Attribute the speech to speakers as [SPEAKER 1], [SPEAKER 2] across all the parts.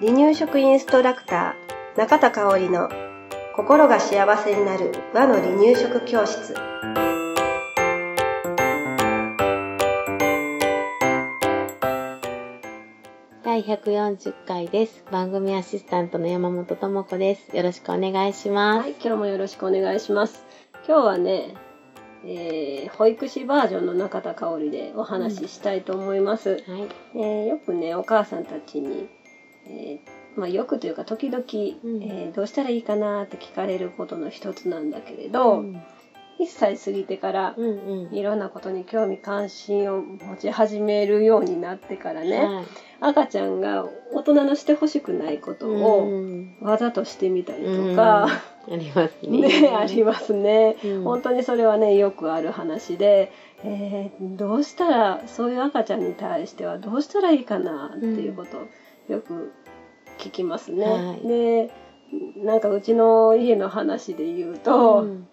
[SPEAKER 1] 離乳食インストラクター中田香織の心が幸せになる和の離乳食教室
[SPEAKER 2] 第140回です。番組アシスタントの山本智子です。よろしくお願いします。
[SPEAKER 1] はい今日もよろしくお願いします今日はね、えー保育士バージョンの中田香織でお話ししたいと思います、
[SPEAKER 2] はい。
[SPEAKER 1] えーよくねお母さんたちに、えーまあ、よくというか時々、
[SPEAKER 2] ん。
[SPEAKER 1] えーどうしたらいいかなって聞かれることの一つなんだけれど、
[SPEAKER 2] うん
[SPEAKER 1] 1歳過ぎてから
[SPEAKER 2] うんうん。
[SPEAKER 1] いろんなことに興味関心を持ち始めるようになってからね、
[SPEAKER 2] はい
[SPEAKER 1] 赤ちゃんが大人のしてほしくないこと
[SPEAKER 2] う
[SPEAKER 1] を
[SPEAKER 2] ん
[SPEAKER 1] わざとしてみたり
[SPEAKER 2] うん
[SPEAKER 1] とか、
[SPEAKER 2] ありますね。
[SPEAKER 1] ねありますね。
[SPEAKER 2] うん
[SPEAKER 1] 本当にそれはねよくある話で、えーどうしたらそういう赤ちゃんに対してはどうしたらいいかなっていうことをよく聞きますね。
[SPEAKER 2] はい
[SPEAKER 1] でなんかうちの家の話で言うと、
[SPEAKER 2] うん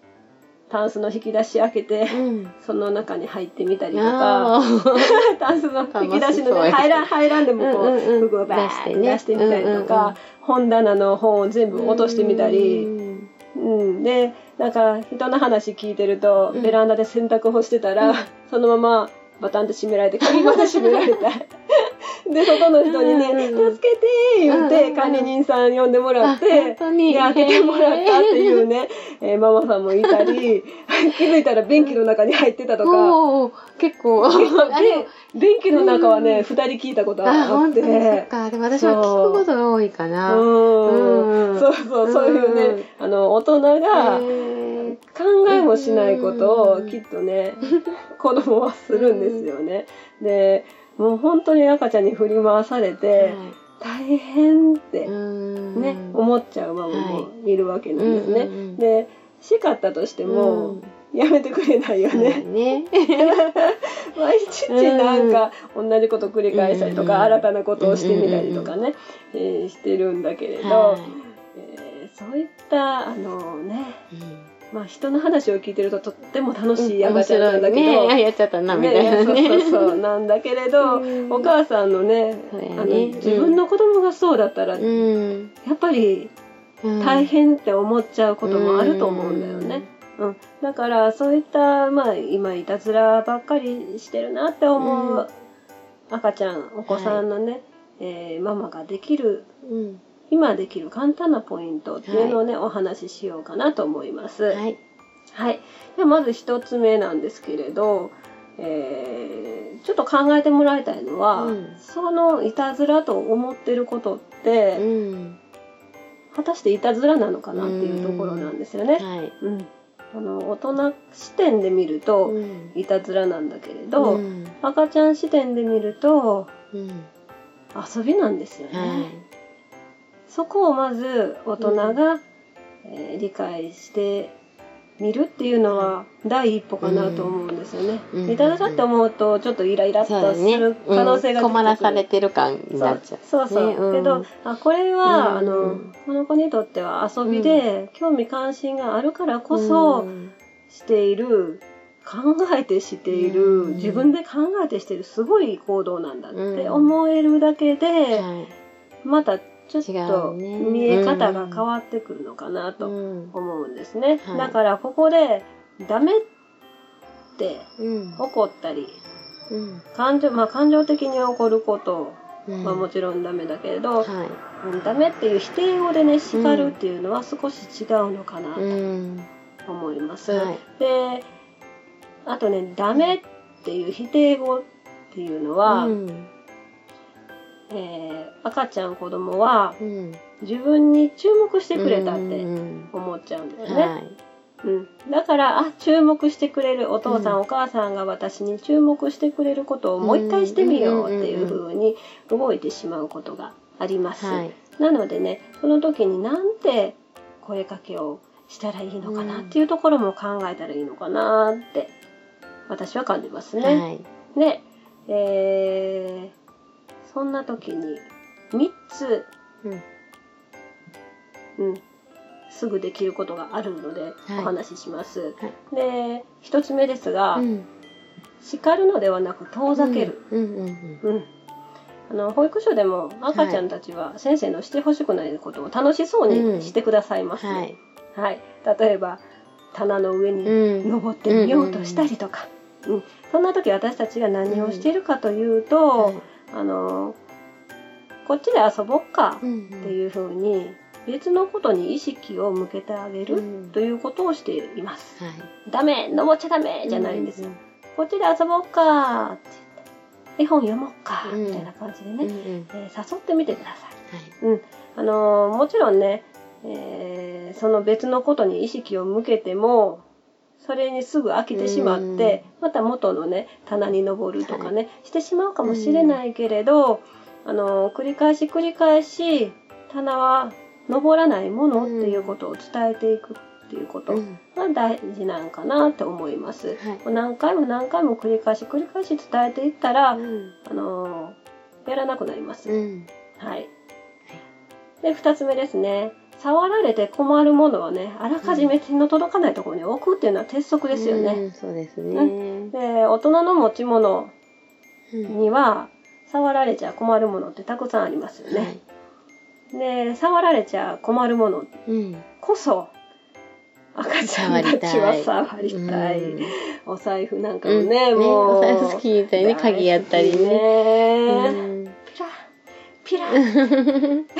[SPEAKER 1] タンスの引き出し開けて、
[SPEAKER 2] うん。
[SPEAKER 1] その中に入ってみたりとか。タンスの引き出しのね入らん入らんでもこう、
[SPEAKER 2] うんうんうん。
[SPEAKER 1] 服をバーッと
[SPEAKER 2] 出
[SPEAKER 1] 出してみたりとか、本棚の本を全部落としてみたり、
[SPEAKER 2] うん。
[SPEAKER 1] うん、でなんか人の話聞いてると、
[SPEAKER 2] うん。
[SPEAKER 1] ベランダで洗濯干してたら、
[SPEAKER 2] うん。
[SPEAKER 1] そのままバタンと閉められて鍵まで閉められたで外の人にね「
[SPEAKER 2] うんうんうん
[SPEAKER 1] 助けて」言って、
[SPEAKER 2] うんうんうん
[SPEAKER 1] 管理人さん呼んでもらっ
[SPEAKER 2] あ
[SPEAKER 1] てで開けてもらったっていうね、えーママさんもいたり 気づいたら便器の中に入ってたとか。
[SPEAKER 2] 結構。あれ
[SPEAKER 1] 便器の中はね、二人聞いたこと
[SPEAKER 2] あ、
[SPEAKER 1] って。
[SPEAKER 2] にそっか。でも私は聞くことが多いかな。
[SPEAKER 1] うん
[SPEAKER 2] うん
[SPEAKER 1] そうそう、そういうね、
[SPEAKER 2] うん
[SPEAKER 1] あの、大人が考えもしないことをきっとね、子供はするんですよね。で、もう本当に赤ちゃんに振り回されて、大変って
[SPEAKER 2] うん。
[SPEAKER 1] ね、思っちゃうママもいるわけなんですね。で、叱ったとしても、やめてくれないよね。
[SPEAKER 2] ね。
[SPEAKER 1] 毎日なんか同じこと繰り返したりとか、
[SPEAKER 2] うん。
[SPEAKER 1] 新たなことをしてみたりとかね、えーしてるんだけれど、
[SPEAKER 2] はい。
[SPEAKER 1] えーそういったあのねまあ人の話を聞いてるととっても楽しい
[SPEAKER 2] 面
[SPEAKER 1] 赤ちゃんなんだけど、
[SPEAKER 2] ね。あやっちゃったな、みたいなね。
[SPEAKER 1] そうそうそうなんだけれど、
[SPEAKER 2] うん
[SPEAKER 1] お母さんのね
[SPEAKER 2] ね
[SPEAKER 1] あの自分の子供がそうだったら、や
[SPEAKER 2] うん。
[SPEAKER 1] っぱり
[SPEAKER 2] うん
[SPEAKER 1] 大変って思っちゃうこともあると思うんだよね。うん、だからそういった、まあ、今いたずらばっかりしてるなって思う赤ちゃんお子さんのね、えーママができる
[SPEAKER 2] うん。
[SPEAKER 1] 今できる簡単なポイントっていうのをね、お話ししようかなと思います。
[SPEAKER 2] はい。
[SPEAKER 1] はい。ではまず一つ目なんですけれど、えーちょっと考えてもらいたいのは、
[SPEAKER 2] うん
[SPEAKER 1] そのいたずらと思ってることって、
[SPEAKER 2] うん。
[SPEAKER 1] 果たしていたずらなのかなっていうところなんですよね。
[SPEAKER 2] はい。
[SPEAKER 1] うん。あの、大人視点で見ると、
[SPEAKER 2] うん
[SPEAKER 1] いたずらなんだけれど、
[SPEAKER 2] うん
[SPEAKER 1] 赤ちゃん視点で見ると、
[SPEAKER 2] うん
[SPEAKER 1] 遊びなんですよね。
[SPEAKER 2] はい。
[SPEAKER 1] そこをまず大人が、えー理解してみるっていうのは第一歩かなと思うんですよね。
[SPEAKER 2] うん。
[SPEAKER 1] いたずらって思うとちょっとイライラっ。とする可能性が
[SPEAKER 2] うん困らされ
[SPEAKER 1] て
[SPEAKER 2] てる感になっちゃう。
[SPEAKER 1] そう。そう、
[SPEAKER 2] ね。うん。
[SPEAKER 1] けどあこれは、
[SPEAKER 2] うん。
[SPEAKER 1] あのこの子にとっては遊びで、興味関心があるからこそ
[SPEAKER 2] うん。
[SPEAKER 1] している、考えてしている、
[SPEAKER 2] うん。
[SPEAKER 1] 自分で考えてしているすごい行動なんだって
[SPEAKER 2] うん。
[SPEAKER 1] 思えるだけで、
[SPEAKER 2] はい。
[SPEAKER 1] またちょっ
[SPEAKER 2] 違
[SPEAKER 1] と見え方が変わってくるのかなと
[SPEAKER 2] うん。
[SPEAKER 1] 思うんですね。
[SPEAKER 2] はい。
[SPEAKER 1] だからここでダメって
[SPEAKER 2] うん。
[SPEAKER 1] 怒ったり
[SPEAKER 2] うん。
[SPEAKER 1] 感情,、まあ、感情的に怒ること
[SPEAKER 2] うん。
[SPEAKER 1] はもちろんダメだけれど、
[SPEAKER 2] はい。
[SPEAKER 1] うんダメっていう否定語でね叱るっていうのは少し違うのかなと
[SPEAKER 2] うん。
[SPEAKER 1] 思います。
[SPEAKER 2] はい。
[SPEAKER 1] であとねダメっていう否定語っていうのは、
[SPEAKER 2] うん
[SPEAKER 1] えー赤ちゃん子供は
[SPEAKER 2] うん。
[SPEAKER 1] 自分に注目してくれたって
[SPEAKER 2] うん
[SPEAKER 1] 思っちゃうんだよね。
[SPEAKER 2] はい。
[SPEAKER 1] うん、だからあ注目してくれるお父さん、
[SPEAKER 2] うん。
[SPEAKER 1] お母さんが私に注目してくれることをもう一回してみようっていう風に動いてしまうことがあります。
[SPEAKER 2] はい。
[SPEAKER 1] なのでねその時になんて声かけをしたらいいのかなっていうところも考えたらいいのかなって私は感じますね。
[SPEAKER 2] はい。
[SPEAKER 1] で、えーそんな時に3つ、
[SPEAKER 2] うん。
[SPEAKER 1] うん、すぐできることがあるので
[SPEAKER 2] はい。
[SPEAKER 1] お話しします。
[SPEAKER 2] はい。
[SPEAKER 1] で1つ目ですが、
[SPEAKER 2] うん。
[SPEAKER 1] 叱るのではなく遠ざける。
[SPEAKER 2] うんうんうん
[SPEAKER 1] うん。あの保育所でも赤ちゃんたちは先生のしてほしくないことを楽しそうにしてくださいます、
[SPEAKER 2] はい。
[SPEAKER 1] はい、例えば棚の上に
[SPEAKER 2] うん。
[SPEAKER 1] 登ってみようとしたりとか、うんそんな時私たちが何をしているかというと、
[SPEAKER 2] はい
[SPEAKER 1] あのこっちで遊ぼっか
[SPEAKER 2] うん
[SPEAKER 1] っていうふうに別のことに意識を向けてあげる
[SPEAKER 2] うん
[SPEAKER 1] ということをしています。
[SPEAKER 2] はい。
[SPEAKER 1] ダメ登っちゃダメじゃないんですよ。
[SPEAKER 2] う
[SPEAKER 1] こっちで遊ぼっかって言って絵本読もうか
[SPEAKER 2] うん
[SPEAKER 1] みたいな感じで
[SPEAKER 2] んうん。
[SPEAKER 1] ね、
[SPEAKER 2] うんうん
[SPEAKER 1] えー誘ってみてください。
[SPEAKER 2] はい。
[SPEAKER 1] うん、あのーもちろんね、えーその別のことに意識を向けてもそれにすぐ飽きてしまって、また元のね棚に登るとかね、してしまうかもしれないけれど、あのー繰り返し繰り返し棚は登らないものっていうことを伝えていくっていうこと
[SPEAKER 2] うん
[SPEAKER 1] が大事なんかなって思います。
[SPEAKER 2] はい。
[SPEAKER 1] 何回も何回も繰り返し繰り返し伝えていったら、
[SPEAKER 2] うん
[SPEAKER 1] あのーやらなくなります。
[SPEAKER 2] うん。
[SPEAKER 1] はい。で、二つ目ですね。触られて困るものはね、あらかじめ手の届かないところに置くっていうのは鉄則ですよね。
[SPEAKER 2] うん。そうですね。
[SPEAKER 1] で、大人の持ち物
[SPEAKER 2] うん
[SPEAKER 1] には、触られちゃ困るものってたくさんありますよ
[SPEAKER 2] は
[SPEAKER 1] ね。
[SPEAKER 2] い。
[SPEAKER 1] で、触られちゃ困るもの
[SPEAKER 2] うん。
[SPEAKER 1] こそ、赤ちゃんたちは触りたい。
[SPEAKER 2] うん
[SPEAKER 1] お財布なんかもね、
[SPEAKER 2] うん
[SPEAKER 1] もう。
[SPEAKER 2] お財布好きみたいに鍵やったりね。
[SPEAKER 1] ね
[SPEAKER 2] うん
[SPEAKER 1] ピラピラ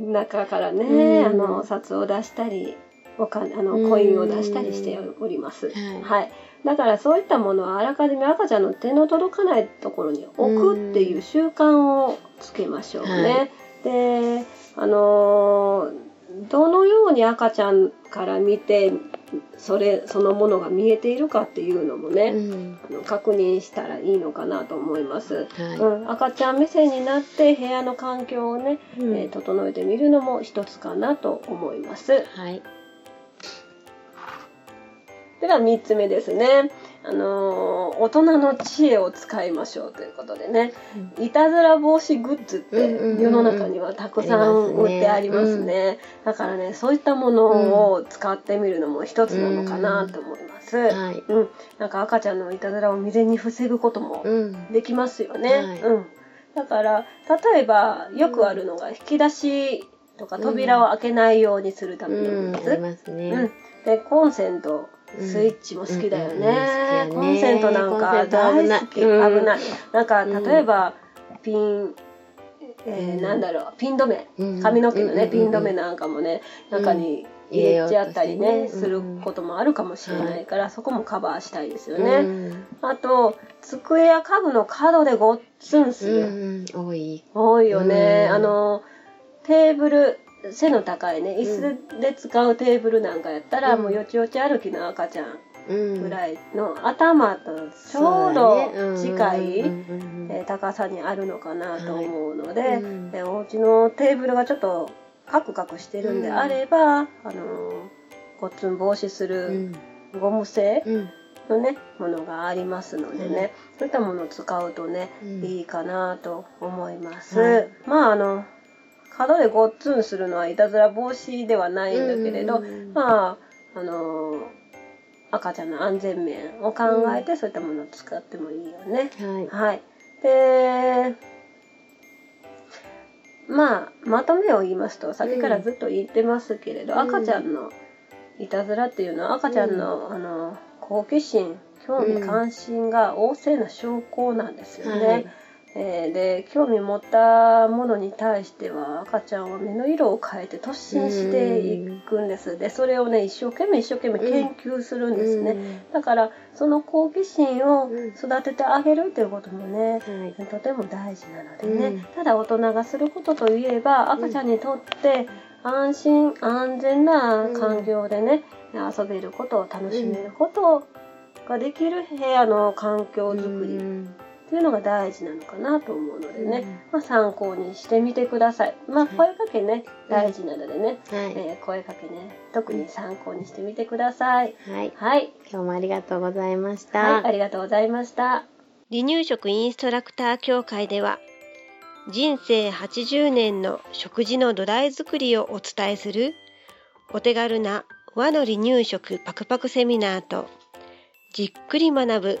[SPEAKER 1] 中からね、
[SPEAKER 2] うん。
[SPEAKER 1] あの札を出したりお金あ
[SPEAKER 2] うん。
[SPEAKER 1] のコインを出したりしております、
[SPEAKER 2] はい。
[SPEAKER 1] はい、だからそういったものはあらかじめ赤ちゃんの手の届かないところに置くっていう習慣をつけましょうね、であのーどのように赤ちゃんから見てそれそのものが見えているかっていうのもね、
[SPEAKER 2] うん
[SPEAKER 1] あの確認したらいいのかなと思います。
[SPEAKER 2] はい
[SPEAKER 1] うん、赤ちゃん目線になって部屋の環境をね、
[SPEAKER 2] うん
[SPEAKER 1] えー整えてみるのも一つかなと思います。
[SPEAKER 2] はい。
[SPEAKER 1] では3つ目ですね。あのー大人の知恵を使いましょうということでね、いたずら防止グッズって
[SPEAKER 2] うんうんうん
[SPEAKER 1] 世の中にはたくさん売ってありますね。だからね、そういったものを使ってみるのも一つなのかなと思います。
[SPEAKER 2] はい。
[SPEAKER 1] うん、なんか赤ちゃんのいたずらを未然に防ぐことも
[SPEAKER 2] うん。
[SPEAKER 1] できますよね。
[SPEAKER 2] はい
[SPEAKER 1] うん。だから例えばよくあるのが引き出しとか扉を開けないようにするため
[SPEAKER 2] うん。
[SPEAKER 1] のグッズ。
[SPEAKER 2] ありますね。
[SPEAKER 1] うん。でコンセント。スイッチも好きだよね。コンセントなんか大好き。
[SPEAKER 2] 危ない
[SPEAKER 1] ない。なんか
[SPEAKER 2] うん
[SPEAKER 1] 例えば、ピン、えなんだろう、ピン止め。
[SPEAKER 2] うん
[SPEAKER 1] 髪の毛のね、
[SPEAKER 2] うん
[SPEAKER 1] ピン止めなんかもね、中に入れちゃったり
[SPEAKER 2] ね、
[SPEAKER 1] することもあるかもしれないから、そこもカバーしたいですよね。
[SPEAKER 2] うん
[SPEAKER 1] あと、机や家具の角でごっつんす
[SPEAKER 2] う
[SPEAKER 1] る。
[SPEAKER 2] ん。多い。
[SPEAKER 1] 多いよね。
[SPEAKER 2] うん
[SPEAKER 1] あの、テーブル、背の高いね、椅子で使うテーブルなんかやったら、
[SPEAKER 2] うん。
[SPEAKER 1] もうよちよち歩きの赤ちゃん
[SPEAKER 2] うん。
[SPEAKER 1] ぐらいの頭とちょうど近い、えー高さにあるのかなと思うので、
[SPEAKER 2] うん。
[SPEAKER 1] えーお家のテーブルがちょっとカクカクしてるんであれば、あのーごっつん防止す
[SPEAKER 2] う
[SPEAKER 1] る
[SPEAKER 2] ん。
[SPEAKER 1] ゴム製
[SPEAKER 2] うん。
[SPEAKER 1] のね、ものがありますのでね、そういったものを使うとね、
[SPEAKER 2] うん。
[SPEAKER 1] いいかなと思います。
[SPEAKER 2] はい。
[SPEAKER 1] まああの角でごっつんするのはいたずら防止ではないんだけれど、
[SPEAKER 2] うん
[SPEAKER 1] まああのー赤ちゃんの安全面を考えて、そういったものを使ってもいいよね。
[SPEAKER 2] はい。
[SPEAKER 1] はい。で、まあ、まとめを言いますと、先からずっと言ってますけれど、
[SPEAKER 2] うん
[SPEAKER 1] 赤ちゃんのいたずらっていうのは、赤ちゃんの、あの、好奇心、興味
[SPEAKER 2] うん
[SPEAKER 1] 関心が旺盛な証拠なんですよね。
[SPEAKER 2] はい
[SPEAKER 1] えーで興味持ったものに対しては赤ちゃんは目の色を変えて突進していくんです。でそれをね一生懸命一生懸命研究するんですね。だからその好奇心を育ててあげるっていうこともね、
[SPEAKER 2] はい。
[SPEAKER 1] とても大事なのでね、
[SPEAKER 2] うん。
[SPEAKER 1] ただ大人がすることといえば赤ちゃんにとって安心安全な環境でね、遊べることを楽しめることができる部屋の環境づくり
[SPEAKER 2] うん
[SPEAKER 1] っていうのが大事なのかなと思うのでね、
[SPEAKER 2] うん
[SPEAKER 1] まあ、参考にしてみてください。まあ
[SPEAKER 2] はい
[SPEAKER 1] 声かけね、大事なのでね、
[SPEAKER 2] はい。
[SPEAKER 1] えー声かけね特に参考にしてみてください。
[SPEAKER 2] はい。
[SPEAKER 1] はい
[SPEAKER 2] 今日もありがとうございました。
[SPEAKER 1] はい、ありがとうございました。離乳食インストラクター協会では、人生80年の食事の土台作りをお伝えする、お手軽な和の離乳食パクパクセミナーと、じっくり学ぶ